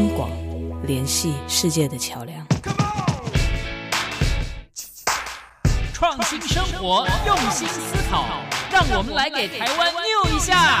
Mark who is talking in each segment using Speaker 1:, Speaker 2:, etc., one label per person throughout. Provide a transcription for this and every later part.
Speaker 1: 央广联系世界的桥梁。
Speaker 2: 创新生活，用心思考，让我们来给台湾 new 一下。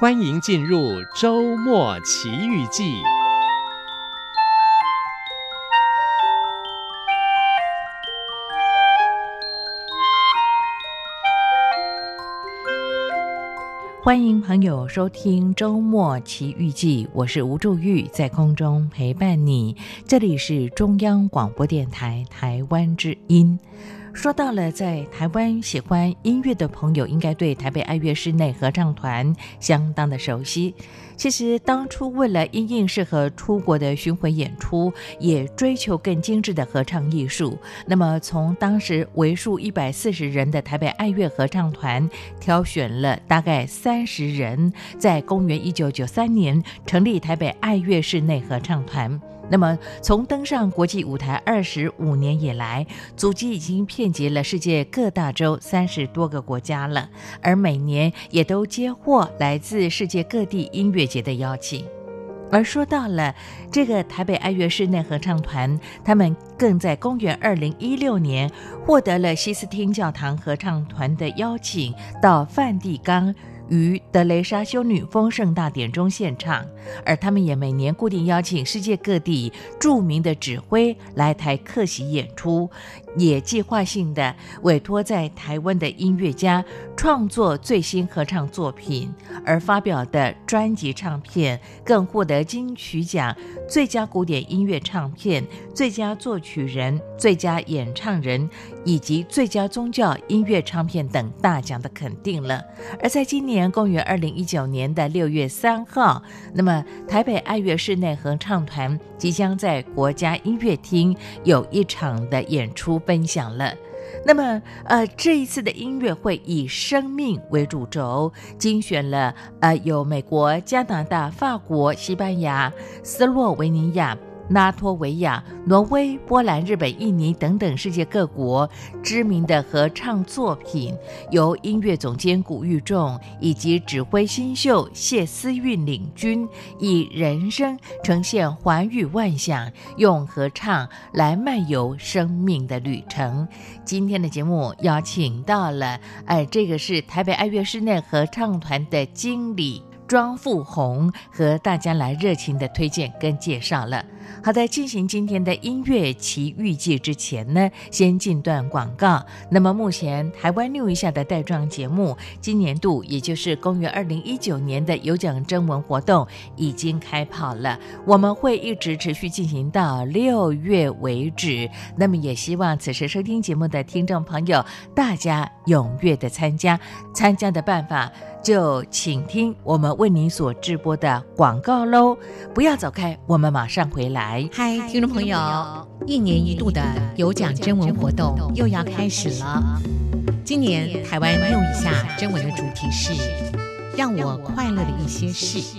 Speaker 3: 欢迎进入周末奇遇记。
Speaker 1: 欢迎朋友收听《周末奇遇记》，我是吴祝玉，在空中陪伴你。这里是中央广播电台台湾之音。说到了在台湾喜欢音乐的朋友，应该对台北爱乐室内合唱团相当的熟悉。其实当初为了因应适合出国的巡回演出，也追求更精致的合唱艺术。那么从当时为数一百四十人的台北爱乐合唱团，挑选了大概三十人，在公元一九九三年成立台北爱乐室内合唱团。那么，从登上国际舞台二十五年以来，足迹已经遍及了世界各大洲三十多个国家了，而每年也都接获来自世界各地音乐节的邀请。而说到了这个台北爱乐室内合唱团，他们更在公元二零一六年获得了西斯汀教堂合唱团的邀请，到梵蒂冈。于德雷莎修女丰盛大典中献唱，而他们也每年固定邀请世界各地著名的指挥来台客席演出，也计划性的委托在台湾的音乐家创作最新合唱作品，而发表的专辑唱片更获得金曲奖最佳古典音乐唱片、最佳作曲人、最佳演唱人以及最佳宗教音乐唱片等大奖的肯定了。而在今年。公元二零一九年的六月三号，那么台北爱乐室内合唱团即将在国家音乐厅有一场的演出分享了。那么，呃，这一次的音乐会以生命为主轴，精选了呃有美国、加拿大、法国、西班牙、斯洛维尼亚。拉脱维亚、挪威、波兰、日本、印尼等等世界各国知名的合唱作品，由音乐总监古玉仲以及指挥新秀谢思韵领军，以人声呈现寰宇万象，用合唱来漫游生命的旅程。今天的节目邀请到了，哎，这个是台北爱乐室内合唱团的经理庄富红，和大家来热情的推荐跟介绍了。好的，进行今天的音乐奇遇记之前呢，先进段广告。那么目前台湾 new 一下的带状节目，今年度也就是公元二零一九年的有奖征文活动已经开跑了，我们会一直持续进行到六月为止。那么也希望此时收听节目的听众朋友，大家踊跃的参加。参加的办法就请听我们为您所直播的广告喽，不要走开，我们马上回来。
Speaker 4: 嗨，听众朋友，一年一度的有奖征文活动又要开始了。今年台湾 new 一下征文的主题是“让我快乐的一些事”。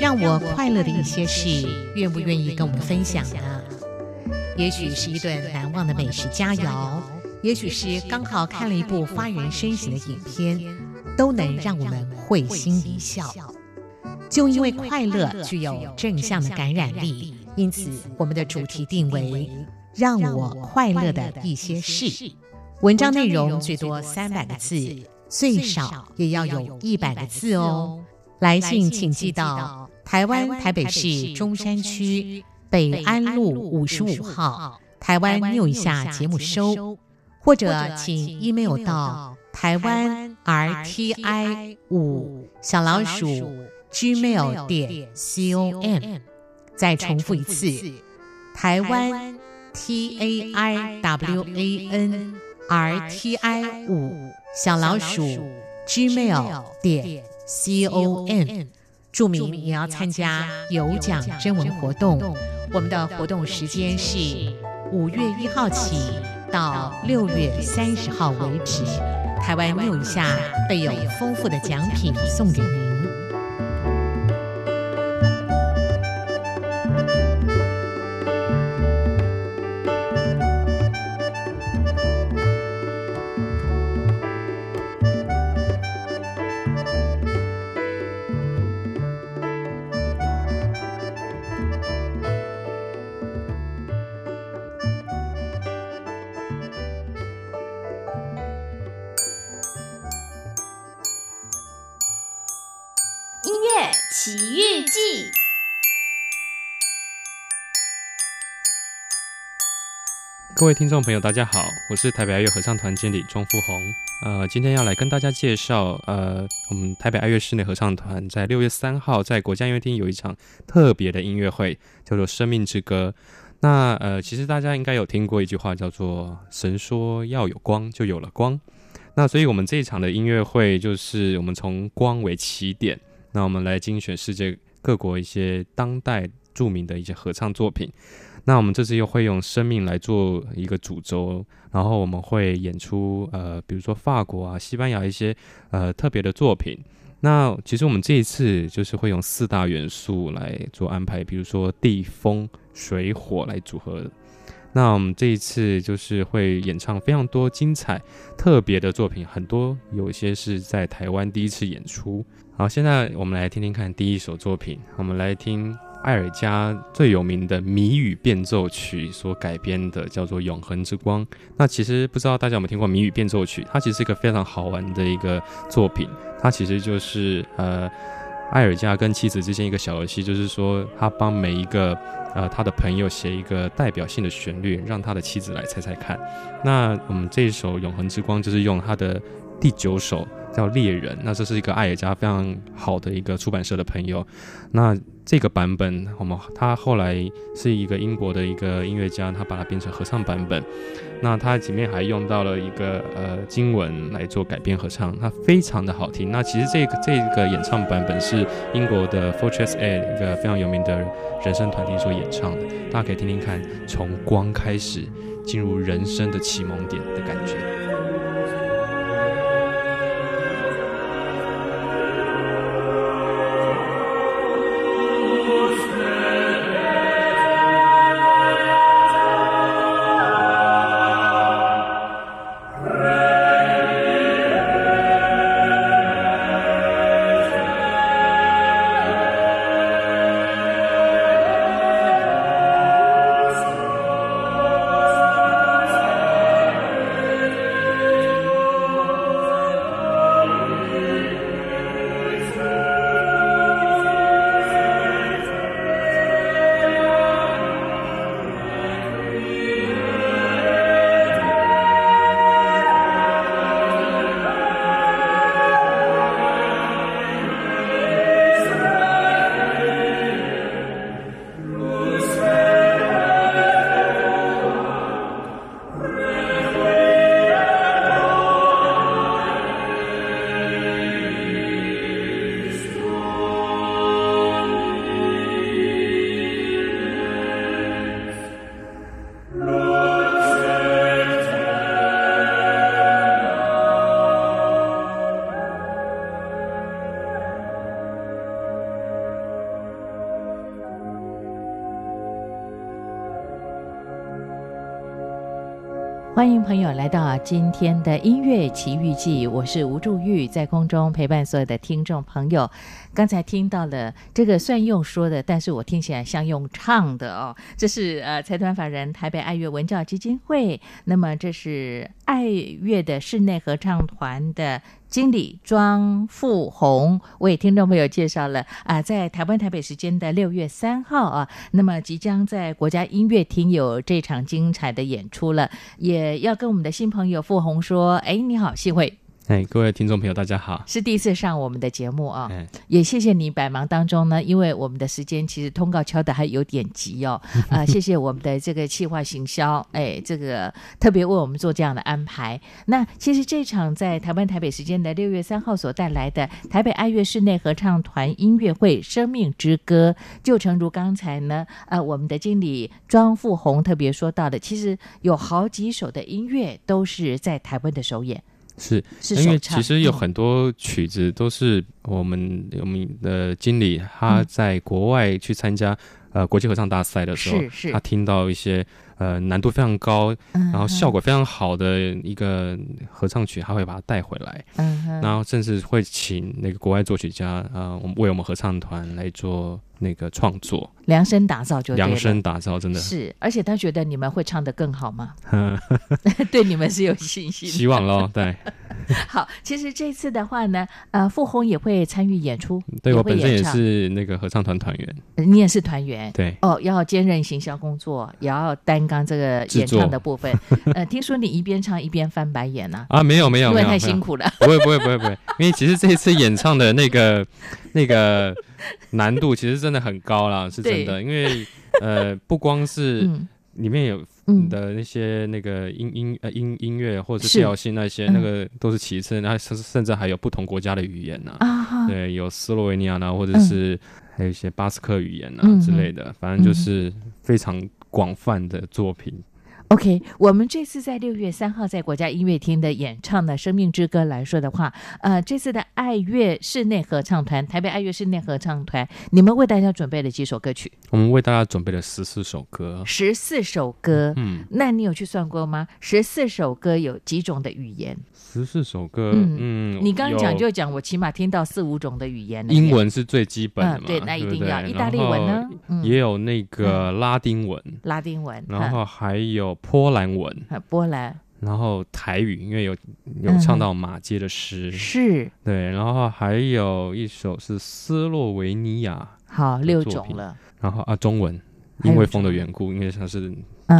Speaker 4: 让我快乐的一些事，愿不愿意跟我们分享呢？也许是一顿难忘的美食佳肴，也许是刚好看了一部发人深省的影片，都能让我们会心一笑。就因为快乐具有正向的感染力。因此我们的主题定为“让我快乐的一些事”。文章内容最多三百个字，最少也要有一百个字哦。来信请寄到台湾台北市中山区北安路五十五号台湾 New 一下节目收，或者请 email 到台湾 RTI 五小老鼠 gmail 点 com。再重复一次，台湾 T A I W A N R T I 五小老鼠 gmail 点 c o m，注明你要参加有奖征文活动。我们的活动时间是五月一号起到六月三十号为止。台湾六一下备有丰富的奖品送给您。
Speaker 5: 听众朋友，大家好，我是台北爱乐合唱团经理庄富宏。呃，今天要来跟大家介绍，呃，我们台北爱乐室内合唱团在六月三号在国家音乐厅有一场特别的音乐会，叫做《生命之歌》。那呃，其实大家应该有听过一句话，叫做“神说要有光，就有了光”。那所以我们这一场的音乐会，就是我们从光为起点。那我们来精选世界各国一些当代著名的一些合唱作品。那我们这次又会用生命来做一个主轴，然后我们会演出呃，比如说法国啊、西班牙一些呃特别的作品。那其实我们这一次就是会用四大元素来做安排，比如说地、风、水、火来组合。那我们这一次就是会演唱非常多精彩、特别的作品，很多有些是在台湾第一次演出。好，现在我们来听听看第一首作品。我们来听艾尔加最有名的谜语变奏曲所改编的，叫做《永恒之光》。那其实不知道大家有没有听过谜语变奏曲？它其实是一个非常好玩的一个作品。它其实就是呃，艾尔加跟妻子之间一个小游戏，就是说他帮每一个。呃，他的朋友写一个代表性的旋律，让他的妻子来猜猜看。那我们这一首《永恒之光》就是用他的第九首叫《猎人》，那这是一个艾尔加非常好的一个出版社的朋友。那这个版本，我们他后来是一个英国的一个音乐家，他把它变成合唱版本。那他里面还用到了一个呃经文来做改编合唱，它非常的好听。那其实这个这个演唱版本是英国的 Fortress A 一个非常有名的人声团体所演唱的，大家可以听听看，从光开始进入人生的启蒙点的感觉。
Speaker 1: 欢迎朋友来到今天的音乐奇遇记，我是吴祝玉，在空中陪伴所有的听众朋友。刚才听到了这个算用说的，但是我听起来像用唱的哦。这是呃财团法人台北爱乐文教基金会，那么这是爱乐的室内合唱团的经理庄富红为听众朋友介绍了啊、在台湾台北时间的六月三号啊，那么即将在国家音乐厅有这场精彩的演出了，也要跟我们的新朋友富红说，哎，你好，幸会。
Speaker 5: 哎，各位听众朋友，大家好！
Speaker 1: 是第一次上我们的节目啊、哦，也谢谢你百忙当中呢，因为我们的时间其实通告敲的还有点急哦，啊、呃，谢谢我们的这个企划行销，哎，这个特别为我们做这样的安排。那其实这场在台湾台北时间的六月三号所带来的台北爱乐室内合唱团音乐会《生命之歌》，就诚如刚才呢，呃，我们的经理庄富红特别说到的，其实有好几首的音乐都是在台湾的首演。
Speaker 5: 是，因为其实有很多曲子都是我们我们的经理他在国外去参加呃国际合唱大赛的时候，他听到一些呃难度非常高，然后效果非常好的一个合唱曲，他会把它带回来，然后甚至会请那个国外作曲家呃为我们合唱团来做。那个创作
Speaker 1: 量身打造就
Speaker 5: 量身打造，真的
Speaker 1: 是，而且他觉得你们会唱得更好吗？对你们是有信心，
Speaker 5: 希望喽。对，
Speaker 1: 好，其实这次的话呢，呃，傅红也会参与演出。
Speaker 5: 对，我本身也是那个合唱团团员，
Speaker 1: 你也是团员。
Speaker 5: 对，
Speaker 1: 哦，要兼任行销工作，也要担纲这个演唱的部分。呃，听说你一边唱一边翻白眼呢？
Speaker 5: 啊，没有没有，
Speaker 1: 因为太辛苦了。
Speaker 5: 不会不会不会不会，因为其实这一次演唱的那个 那个。难度其实真的很高啦，是真的，因为呃，不光是里面有的那些那个音音呃音音乐或者是。调性那些，那个都是其次，然后甚甚至还有不同国家的语言呢，啊，对，有斯洛维尼亚呢，或者是还有一些巴斯克语言啊之类的，反正就是非常广泛的作品。
Speaker 1: OK，我们这次在六月三号在国家音乐厅的演唱的《生命之歌》来说的话，呃，这次的爱乐室内合唱团，台北爱乐室内合唱团，你们为大家准备了几首歌曲？
Speaker 5: 我们为大家准备了十四首歌。
Speaker 1: 十四首歌，嗯，那你有去算过吗？十四首歌有几种的语言？
Speaker 5: 十四首歌，嗯，嗯
Speaker 1: 你刚讲就讲，我起码听到四五种的语言。
Speaker 5: 英文是最基本的嘛，
Speaker 1: 嗯，对，那一定要。意大利文呢？
Speaker 5: 也有那个拉丁文，嗯，
Speaker 1: 拉丁文，
Speaker 5: 然后还有。波兰文，
Speaker 1: 波兰，
Speaker 5: 然后台语，因为有有唱到马街的诗，
Speaker 1: 嗯、是。对，
Speaker 5: 然后还有一首是斯洛维尼亚，
Speaker 1: 好六种了，
Speaker 5: 然后啊中文，因为风的缘故，因为它是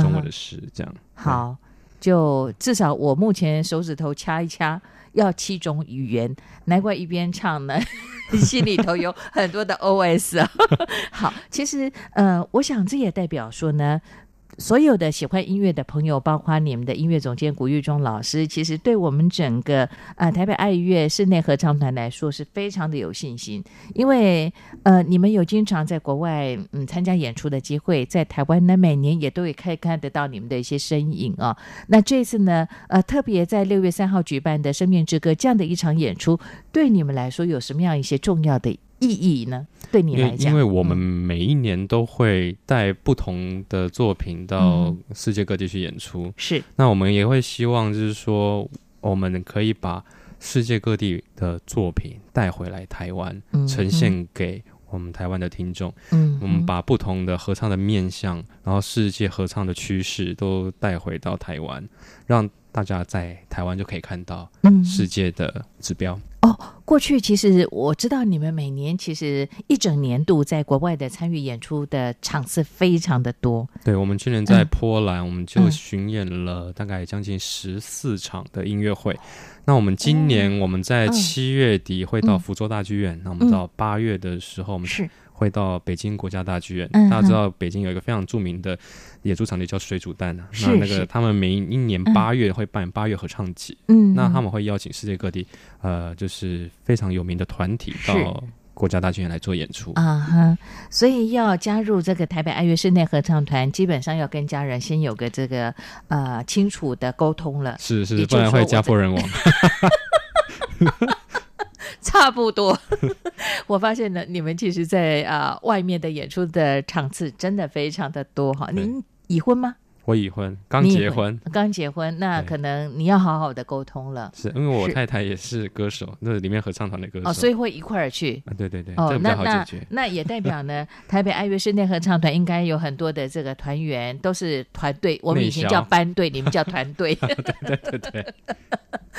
Speaker 5: 中文的诗，这样、嗯、
Speaker 1: 好，就至少我目前手指头掐一掐，要七种语言，难怪一边唱呢，心里头有很多的 OS 啊。好，其实呃，我想这也代表说呢。所有的喜欢音乐的朋友，包括你们的音乐总监古玉忠老师，其实对我们整个呃台北爱乐室内合唱团来说是非常的有信心，因为呃你们有经常在国外嗯参加演出的机会，在台湾呢每年也都会可以看得到你们的一些身影啊。那这次呢呃特别在六月三号举办的《生命之歌》这样的一场演出，对你们来说有什么样一些重要的意义呢？对你来讲，
Speaker 5: 因为我们每一年都会带不同的作品到世界各地去演出，
Speaker 1: 嗯、是。
Speaker 5: 那我们也会希望，就是说，我们可以把世界各地的作品带回来台湾，嗯、呈现给我们台湾的听众。嗯，我们把不同的合唱的面向，然后世界合唱的趋势都带回到台湾，让大家在台湾就可以看到世界的指标。嗯
Speaker 1: 哦，过去其实我知道你们每年其实一整年度在国外的参与演出的场次非常的多。
Speaker 5: 对，我们去年在波兰，嗯、我们就巡演了大概将近十四场的音乐会。嗯、那我们今年我们在七月底会到福州大剧院，嗯、那我们到八月的时候我们是。会到北京国家大剧院，嗯、大家知道北京有一个非常著名的演出场地叫水煮蛋啊。那那个他们每一年八月会办八月合唱节，嗯，那他们会邀请世界各地呃，就是非常有名的团体到国家大剧院来做演出啊
Speaker 1: 哈。所以要加入这个台北爱乐室内合唱团，基本上要跟家人先有个这个呃清楚的沟通了，
Speaker 5: 是是，不然会家破人亡。
Speaker 1: 差不多，我发现呢，你们其实在，在啊外面的演出的场次真的非常的多哈。您已婚吗？
Speaker 5: 我已婚，刚结婚，
Speaker 1: 刚结婚，那可能你要好好的沟通了。
Speaker 5: 是因为我太太也是歌手，那里面合唱团的歌手，
Speaker 1: 哦，所以会一块儿去。
Speaker 5: 啊，对对对，
Speaker 1: 哦。那那那也代表呢，台北爱乐室内合唱团应该有很多的这个团员都是团队，我们以前叫班队，你们叫团队。
Speaker 5: 对对对对。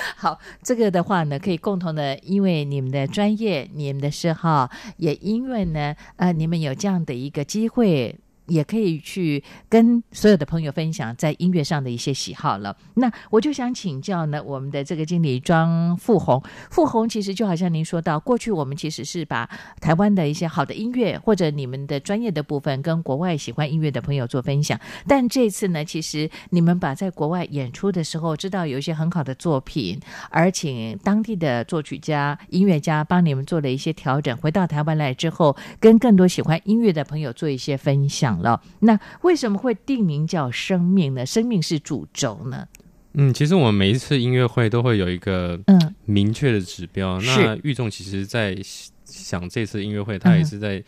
Speaker 1: 好，这个的话呢，可以共同的，因为你们的专业、你们的嗜好，也因为呢，呃，你们有这样的一个机会。也可以去跟所有的朋友分享在音乐上的一些喜好了。那我就想请教呢，我们的这个经理庄富红，富红其实就好像您说到，过去我们其实是把台湾的一些好的音乐或者你们的专业的部分跟国外喜欢音乐的朋友做分享。但这次呢，其实你们把在国外演出的时候，知道有一些很好的作品，而请当地的作曲家、音乐家帮你们做了一些调整，回到台湾来之后，跟更多喜欢音乐的朋友做一些分享。了，那为什么会定名叫生命呢？生命是主轴呢？
Speaker 5: 嗯，其实我们每一次音乐会都会有一个嗯明确的指标。嗯、那玉仲其实在想这次音乐会，他也是在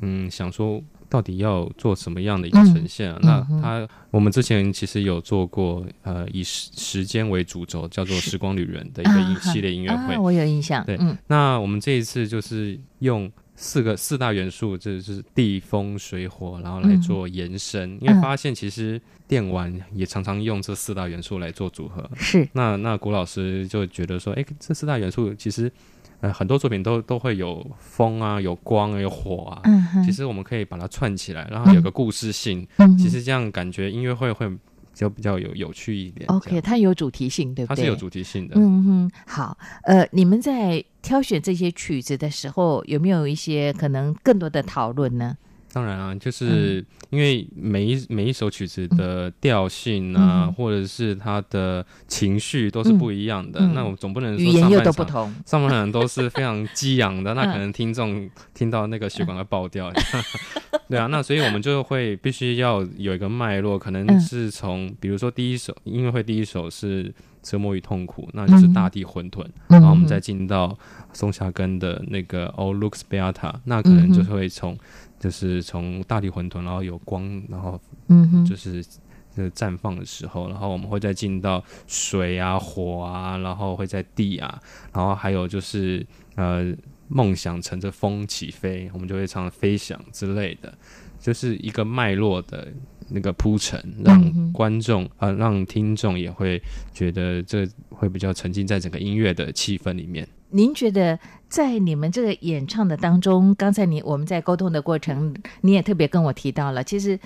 Speaker 5: 嗯，嗯想说到底要做什么样的一个呈现啊？嗯、那他我们之前其实有做过呃以时时间为主轴，叫做时光旅人的一个一系列音乐会，
Speaker 1: 啊啊，我有印象。
Speaker 5: 对，嗯，那我们这一次就是用。四个四大元素，这是地风水火，然后来做延伸。嗯、因为发现其实电玩也常常用这四大元素来做组合。
Speaker 1: 是。
Speaker 5: 那那古老师就觉得说，哎，这四大元素其实呃很多作品都都会有风啊，有光啊，有火啊。嗯哼。其实我们可以把它串起来，然后有个故事性。嗯。其实这样感觉音乐会会。就比较有有趣一点。
Speaker 1: OK，它有主题性，对不对？
Speaker 5: 它是有主题性的。
Speaker 1: 嗯哼，好。呃，你们在挑选这些曲子的时候，有没有一些可能更多的讨论呢？
Speaker 5: 当然啊，就是因为每一每一首曲子的调性啊，嗯、或者是它的情绪都是不一样的。嗯、那我们总不能说上半场，语言又都不同，上半场都是非常激昂的，那 可能听众听到那个血管会爆掉。对啊，那所以我们就会必须要有一个脉络，可能是从比如说第一首音乐会第一首是折磨与痛苦，那就是大地混沌，然后我们再进到松下根的那个 All Looks Beata，那可能就是会从。就是从大地混沌，然后有光，然后嗯，就是就是绽放的时候，然后我们会再进到水啊、火啊，然后会在地啊，然后还有就是呃，梦想乘着风起飞，我们就会唱飞翔之类的，就是一个脉络的那个铺陈，让观众啊、呃，让听众也会觉得这会比较沉浸在整个音乐的气氛里面。
Speaker 1: 您觉得在你们这个演唱的当中，刚才你我们在沟通的过程，你也特别跟我提到了，其实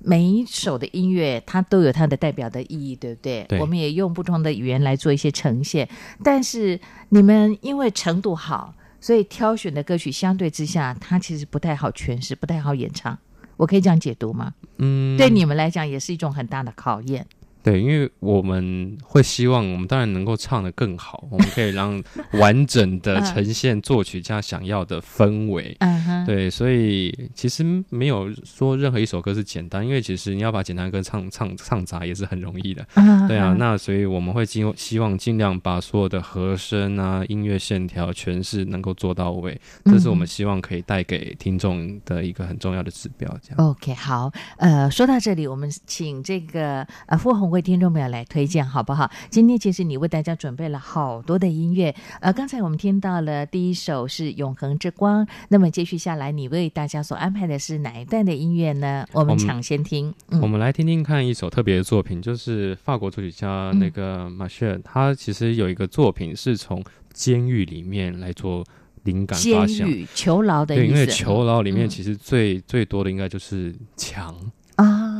Speaker 1: 每一首的音乐它都有它的代表的意义，对不对？
Speaker 5: 对。
Speaker 1: 我们也用不同的语言来做一些呈现，但是你们因为程度好，所以挑选的歌曲相对之下，它其实不太好诠释，不太好演唱。我可以这样解读吗？嗯。对你们来讲，也是一种很大的考验。
Speaker 5: 对，因为我们会希望，我们当然能够唱得更好，我们可以让 完整的呈现作曲家想要的氛围。嗯、对，所以其实没有说任何一首歌是简单，因为其实你要把简单歌唱唱唱砸也是很容易的。嗯、对啊，那所以我们会尽希望尽量把所有的和声啊、音乐线条诠释能够做到位，这是我们希望可以带给听众的一个很重要的指标。这样。
Speaker 1: OK，好，呃，说到这里，我们请这个呃富鸿。为听众朋友来推荐好不好？今天其实你为大家准备了好多的音乐，呃，刚才我们听到了第一首是《永恒之光》，那么接续下来，你为大家所安排的是哪一段的音乐呢？我们抢先听。
Speaker 5: 我们，来听听看一首特别的作品，就是法国作曲家那个马歇尔，他其实有一个作品是从监狱里面来做灵感发想，
Speaker 1: 监狱囚牢的。
Speaker 5: 对，因为囚牢里面其实最、嗯、最多的应该就是墙。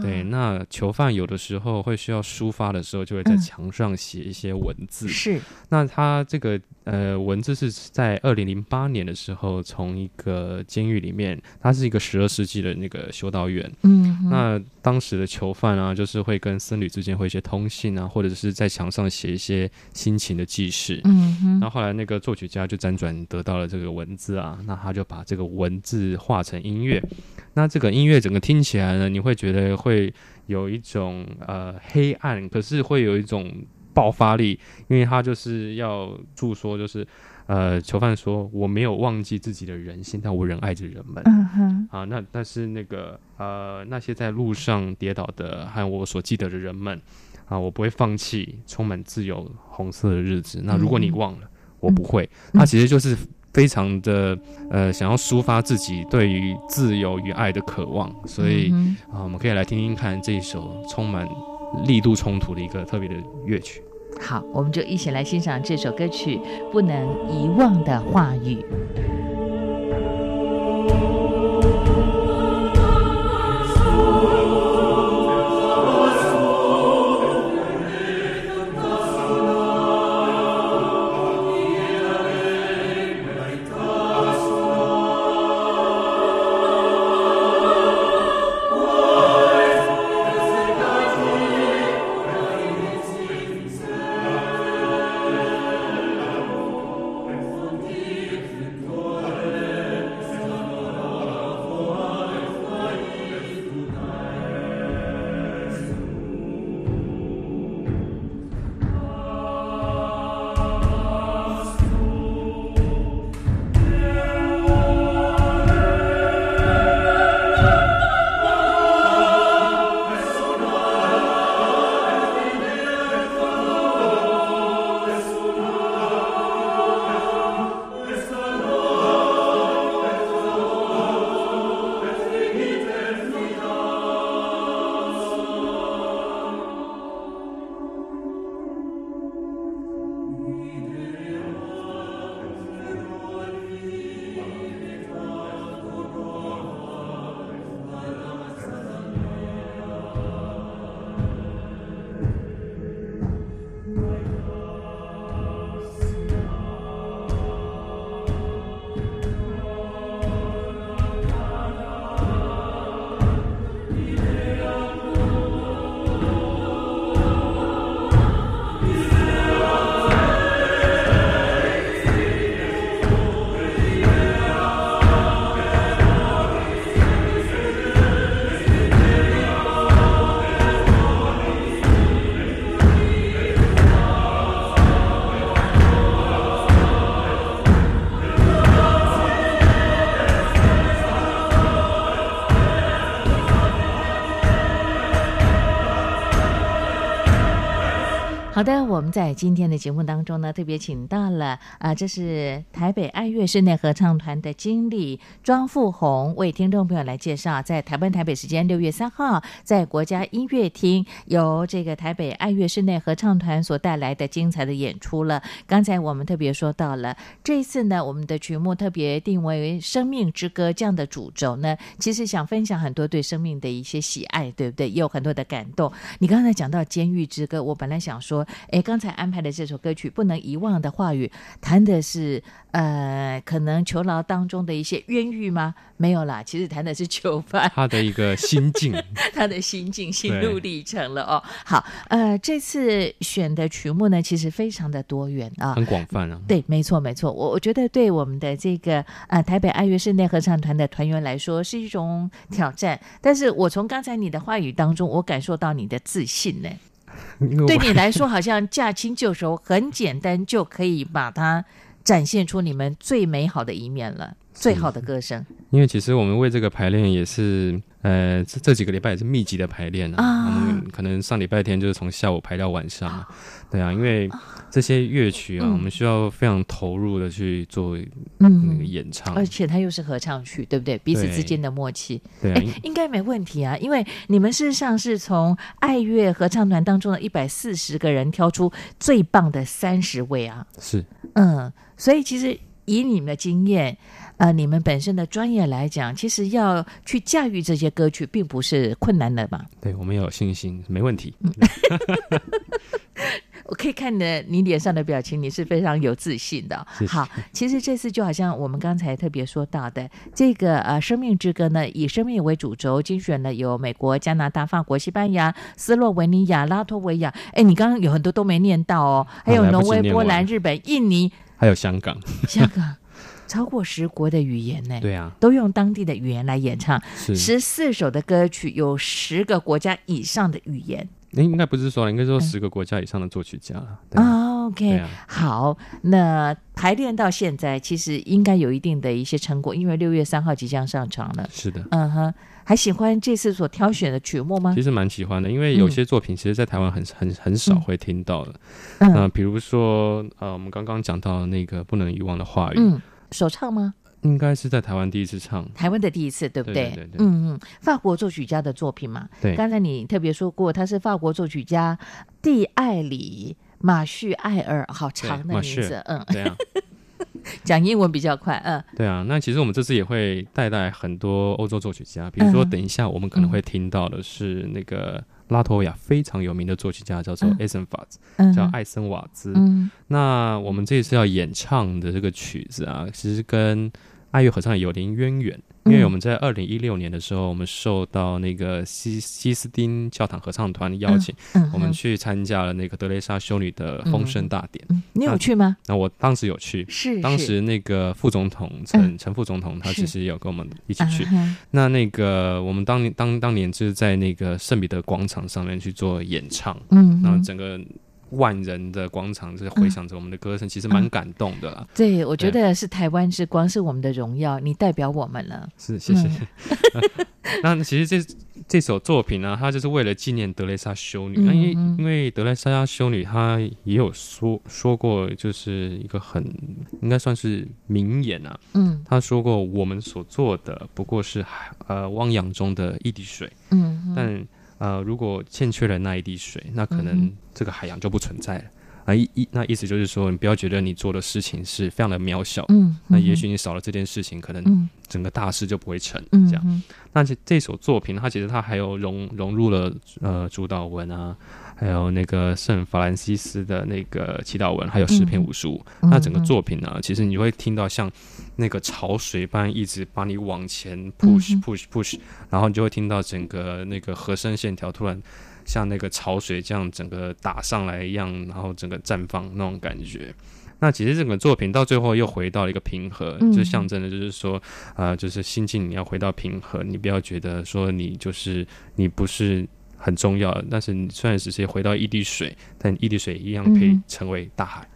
Speaker 5: 啊，对，那囚犯有的时候会需要抒发的时候，就会在墙上写一些文字。嗯、是，那他这个呃文字是在二零零八年的时候，从一个监狱里面，他是一个十二世纪的那个修道院。嗯，那当时的囚犯啊，就是会跟僧侣之间会一些通信啊，或者是在墙上写一些心情的记事。嗯哼，那后来那个作曲家就辗转得到了这个文字啊，那他就把这个文字化成音乐。那这个音乐整个听起来呢，你会觉得会有一种呃黑暗，可是会有一种爆发力，因为他就是要诉说，就是呃，囚犯说：“我没有忘记自己的人性，但我仍爱着人们。”
Speaker 1: 嗯哼，
Speaker 5: 啊，那但是那个呃，那些在路上跌倒的，还有我所记得的人们啊，我不会放弃充满自由红色的日子。那如果你忘了，嗯、我不会。他、嗯、其实就是非常的呃，想要抒发自己对于自由与爱的渴望，所以、嗯、啊，我们可以来听听看这一首充满力度冲突的一个特别的乐曲。
Speaker 1: 好，我们就一起来欣赏这首歌曲《不能遗忘的话语》。好的，我们在今天的节目当中呢，特别请到了啊、这是台北爱乐室内合唱团的经理庄富红，为听众朋友来介绍，在台湾台北时间六月三号，在国家音乐厅由这个台北爱乐室内合唱团所带来的精彩的演出了。刚才我们特别说到了，这一次呢，我们的曲目特别定为《生命之歌》这样的主轴呢，其实想分享很多对生命的一些喜爱，对不对？也有很多的感动。你刚才讲到《监狱之歌》，我本来想说。哎，刚才安排的这首歌曲《不能遗忘的话语》，谈的是呃，可能囚牢当中的一些冤狱吗？没有啦，其实谈的是囚犯
Speaker 5: 他的一个心境，
Speaker 1: 他的心境、心路历程了哦。好，呃，这次选的曲目呢，其实非常的多元啊，
Speaker 5: 很广泛啊。
Speaker 1: 对，没错，没错。我我觉得对我们的这个呃台北爱乐室内合唱团的团员来说是一种挑战，但是我从刚才你的话语当中，我感受到你的自信呢。对你 来说，好像驾轻就熟，很简单就可以把它展现出你们最美好的一面了，最好的歌声。
Speaker 5: 因为其实我们为这个排练也是，呃，这这几个礼拜也是密集的排练啊。啊我们可能上礼拜天就是从下午排到晚上。啊对啊，因为这些乐曲啊，嗯、我们需要非常投入的去做那个演唱，
Speaker 1: 嗯、而且它又是合唱曲，对不对？彼此之间的默契，
Speaker 5: 对，
Speaker 1: 对啊，应该没问题啊。因为你们事实上是从爱乐合唱团当中的一百四十个人挑出最棒的三十位啊，
Speaker 5: 是，
Speaker 1: 嗯，所以其实以你们的经验，呃，你们本身的专业来讲，其实要去驾驭这些歌曲，并不是困难的嘛。
Speaker 5: 对，我们有信心，没问题。
Speaker 1: 我可以看的你脸上的表情，你是非常有自信的。好，其实这次就好像我们刚才特别说到的这个呃《生命之歌》呢，以生命为主轴，精选了有美国、加拿大、法国、西班牙、斯洛文尼亚、拉脱维亚。哎，你刚刚有很多都没念到哦，还有挪威、波兰、日本、印尼，
Speaker 5: 还有香港。
Speaker 1: 香港超过十国的语言呢？
Speaker 5: 对啊，
Speaker 1: 都用当地的语言来演唱。
Speaker 5: 是
Speaker 1: 十四首的歌曲，有十个国家以上的语言。
Speaker 5: 那应该不是说了，应该说十个国家以上的作曲家
Speaker 1: OK，、
Speaker 5: 啊
Speaker 1: 好，那排练到现在，其实应该有一定的一些成果，因为六月三号即将上场了。
Speaker 5: 是的，
Speaker 1: 嗯哼，还喜欢这次所挑选的曲目吗？
Speaker 5: 其实蛮喜欢的，因为有些作品其实，在台湾很很很少会听到的。
Speaker 1: 嗯，
Speaker 5: 呃、比如说呃，我们刚刚讲到那个不能遗忘的话语，
Speaker 1: 嗯，首唱吗？
Speaker 5: 应该是在台湾第一次唱，
Speaker 1: 台湾的第一次，对不对？
Speaker 5: 对对对对
Speaker 1: 嗯嗯，法国作曲家的作品嘛。
Speaker 5: 对，
Speaker 1: 刚才你特别说过，他是法国作曲家蒂艾里马叙艾尔，好长的名字，嗯，
Speaker 5: 对啊，
Speaker 1: 讲英文比较快，嗯，
Speaker 5: 对啊。那其实我们这次也会带带很多欧洲作曲家，比如说等一下我们可能会听到的是那个拉脱维亚非常有名的作曲家，叫做艾森法兹，
Speaker 1: 嗯，
Speaker 5: 叫艾森瓦兹。
Speaker 1: 嗯，
Speaker 5: 那我们这一次要演唱的这个曲子啊，其实跟爱乐合唱有点渊源，因为我们在二零一六年的时候，我们受到那个西西斯丁教堂合唱团的邀请，
Speaker 1: 嗯嗯、
Speaker 5: 我们去参加了那个德雷莎修女的丰声大典。
Speaker 1: 你有去吗？
Speaker 5: 那我当时有去，
Speaker 1: 是，是
Speaker 5: 当时那个副总统陈陈、嗯、副总统他其实也有跟我们一起去。那那个我们当年当当年就是在那个圣彼得广场上面去做演唱，
Speaker 1: 嗯，
Speaker 5: 然后整个。万人的广场，是回响着我们的歌声，嗯、其实蛮感动的啦。
Speaker 1: 嗯、对，我觉得是台湾之光，是我们的荣耀，你代表我们了。
Speaker 5: 是，谢谢。嗯、那其实这这首作品呢、啊，它就是为了纪念德雷莎修女。那、嗯、因为因为德雷莎修女她也有说说过，就是一个很应该算是名言啊。
Speaker 1: 嗯，
Speaker 5: 她说过，我们所做的不过是海呃汪洋中的一滴水。
Speaker 1: 嗯，
Speaker 5: 但。呃，如果欠缺了那一滴水，那可能这个海洋就不存在了。啊，意意那意思就是说，你不要觉得你做的事情是非常的渺小。
Speaker 1: 嗯，
Speaker 5: 那也许你少了这件事情，可能整个大事就不会成。
Speaker 1: 嗯，
Speaker 5: 这样。那这这首作品，它其实它还有融融入了呃主导文啊。还有那个圣法兰西斯的那个祈祷文，还有十篇五十五。那整个作品呢，其实你会听到像那个潮水般一直把你往前 push push push，然后你就会听到整个那个和声线条突然像那个潮水这样整个打上来一样，然后整个绽放那种感觉。那其实整个作品到最后又回到了一个平和，就象征的就是说，呃，就是心境你要回到平和，你不要觉得说你就是你不是。很重要，但是你虽然只是回到一滴水，但一滴水一样可以成为大海。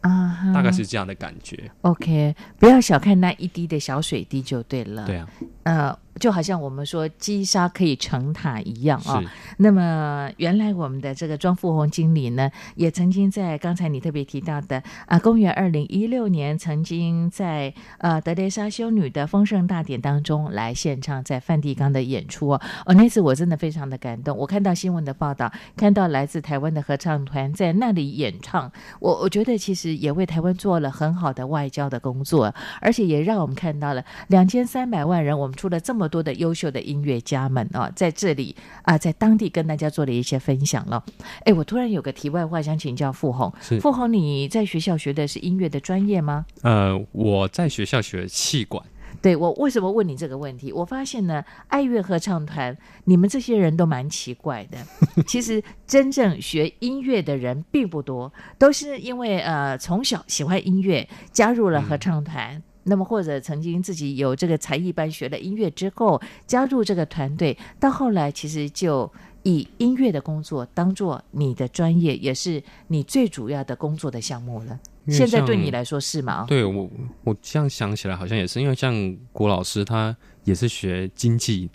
Speaker 1: 啊、嗯，
Speaker 5: 大概是这样的感觉。
Speaker 1: OK，不要小看那一滴的小水滴就对了。
Speaker 5: 对啊，
Speaker 1: 呃。就好像我们说积沙可以成塔一样啊、哦。那么原来我们的这个庄富红经理呢，也曾经在刚才你特别提到的啊，公元二零一六年，曾经在呃德雷莎修女的丰盛大典当中来献唱，在梵蒂冈的演出哦。哦，那次我真的非常的感动。我看到新闻的报道，看到来自台湾的合唱团在那里演唱，我我觉得其实也为台湾做了很好的外交的工作，而且也让我们看到了两千三百万人，我们出了这么多的优秀的音乐家们啊，在这里啊，在当地跟大家做了一些分享了。哎，我突然有个题外话想请教傅红，傅红，你在学校学的是音乐的专业吗？
Speaker 5: 呃，我在学校学气管。
Speaker 1: 对，我为什么问你这个问题？我发现呢，爱乐合唱团，你们这些人都蛮奇怪的。其实真正学音乐的人并不多，都是因为呃从小喜欢音乐，加入了合唱团。嗯那么或者曾经自己有这个才艺班学了音乐之后，加入这个团队，到后来其实就以音乐的工作当做你的专业，也是你最主要的工作的项目了。现在对你来说是吗？
Speaker 5: 对我，我这样想起来好像也是，因为像郭老师他也是学经济，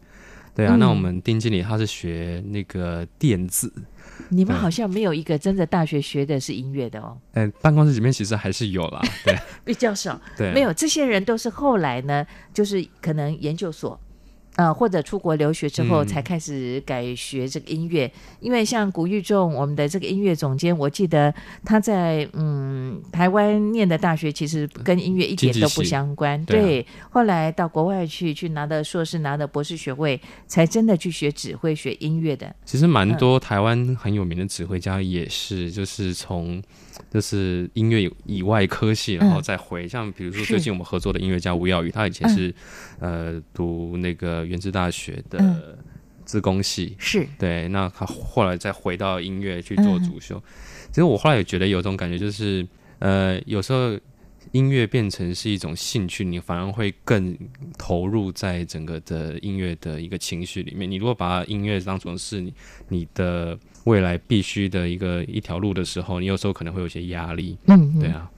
Speaker 5: 对啊，嗯、那我们丁经理他是学那个电子。
Speaker 1: 你们好像没有一个真的大学学的是音乐的哦。
Speaker 5: 呃，办公室里面其实还是有啦，对，
Speaker 1: 比较少。
Speaker 5: 对，
Speaker 1: 没有这些人都是后来呢，就是可能研究所。呃，或者出国留学之后才开始改学这个音乐，嗯、因为像古玉仲，我们的这个音乐总监，我记得他在嗯台湾念的大学，其实跟音乐一点都不相关。对，对、啊，后来到国外去，去拿的硕士，拿的博士学位，才真的去学指挥、学音乐的。
Speaker 5: 其实蛮多台湾很有名的指挥家也是，嗯、就是从。就是音乐以外科系，然后再回，嗯、像比如说最近我们合作的音乐家吴耀宇，他以前是、嗯、呃读那个原治大学的自工系，
Speaker 1: 是。
Speaker 5: 对，那他后来再回到音乐去做主修。嗯、其实我后来也觉得有种感觉，就是呃有时候音乐变成是一种兴趣，你反而会更投入在整个的音乐的一个情绪里面。你如果把音乐当成是你你的未来必须的一个一条路的时候，你有时候可能会有些压力。
Speaker 1: 嗯，
Speaker 5: 对啊。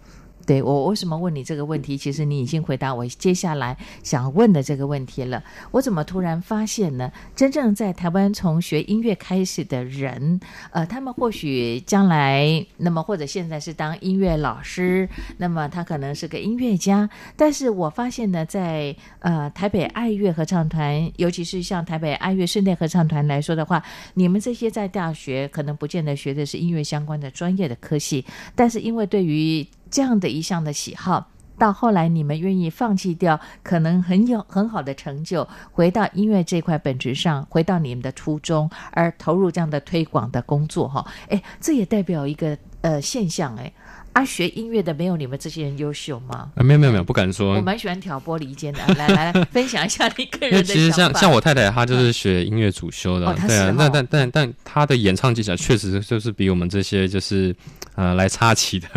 Speaker 1: 对，我为什么问你这个问题？其实你已经回答我接下来想问的这个问题了。我怎么突然发现呢？真正在台湾从学音乐开始的人，呃，他们或许将来，那么或者现在是当音乐老师，那么他可能是个音乐家。但是我发现呢，在呃台北爱乐合唱团，尤其是像台北爱乐室内合唱团来说的话，你们这些在大学可能不见得学的是音乐相关的专业的科系，但是因为对于这样的一项的喜好，到后来你们愿意放弃掉可能很有很好的成就，回到音乐这块本质上，回到你们的初衷，而投入这样的推广的工作，哈，哎，这也代表一个呃现象，哎。啊，学音乐的没有你们这些人优秀吗？
Speaker 5: 啊，没有没有没有，不敢说。
Speaker 1: 我蛮喜欢挑拨离间的，来来来，分享一下你个人的。
Speaker 5: 因为其实像像我太太，她就是学音乐主修的，对啊，那但但但她的演唱技巧确实就是比我们这些就是呃来插旗的，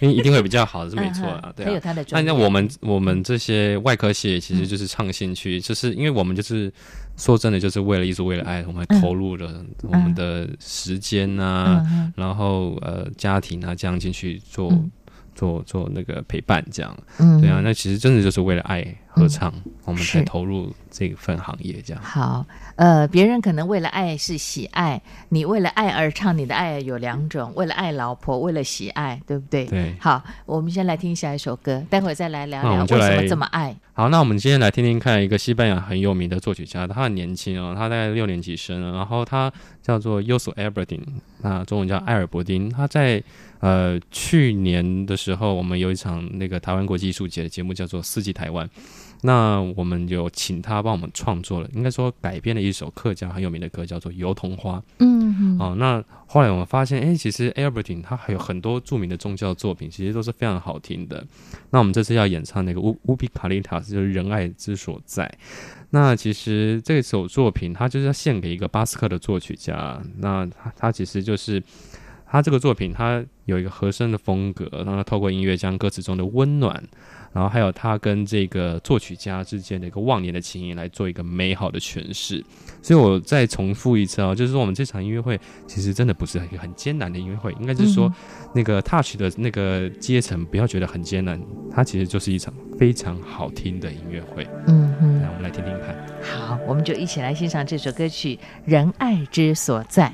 Speaker 5: 一定会比较好的，是没错啊，对啊。
Speaker 1: 还有她的专业。
Speaker 5: 那我们我们这些外科系其实就是唱兴趣，就是因为我们就是。说真的，就是为了一直为了爱，我们投入了我们的时间啊，嗯、然后呃家庭啊这样进去做、嗯、做做那个陪伴，这样，嗯、对啊，那其实真的就是为了爱合唱，嗯、我们才投入这份行业，这样。
Speaker 1: 好，呃，别人可能为了爱是喜爱，你为了爱而唱，你的爱有两种，为了爱老婆，为了喜爱，对不对？
Speaker 5: 对。
Speaker 1: 好，我们先来听下一首歌，待会儿再来聊聊为什么这么爱。
Speaker 5: 好，那我们今天来听听看一个西班牙很有名的作曲家，他很年轻哦，他大概六年级生，然后他叫做 y o s u Alberdin，那中文叫艾尔伯丁。他在呃去年的时候，我们有一场那个台湾国际艺术节的节目，叫做《四季台湾》。那我们有请他帮我们创作了，应该说改编了一首客家很有名的歌，叫做《油桐花》。
Speaker 1: 嗯哼，
Speaker 5: 哦，那后来我们发现，哎，其实 Albertine 他还有很多著名的宗教作品，其实都是非常好听的。那我们这次要演唱那个乌乌比卡利塔斯，就是仁爱之所在。那其实这首作品，它就是要献给一个巴斯克的作曲家。那他他其实就是他这个作品，他有一个和声的风格，让他透过音乐将歌词中的温暖。然后还有他跟这个作曲家之间的一个忘年的情谊来做一个美好的诠释，所以我再重复一次啊，就是说我们这场音乐会其实真的不是一个很艰难的音乐会，应该是说那个 touch 的那个阶层不要觉得很艰难，它其实就是一场非常好听的音乐会。
Speaker 1: 嗯嗯，
Speaker 5: 来我们来听听看。
Speaker 1: 好，我们就一起来欣赏这首歌曲《仁爱之所在》。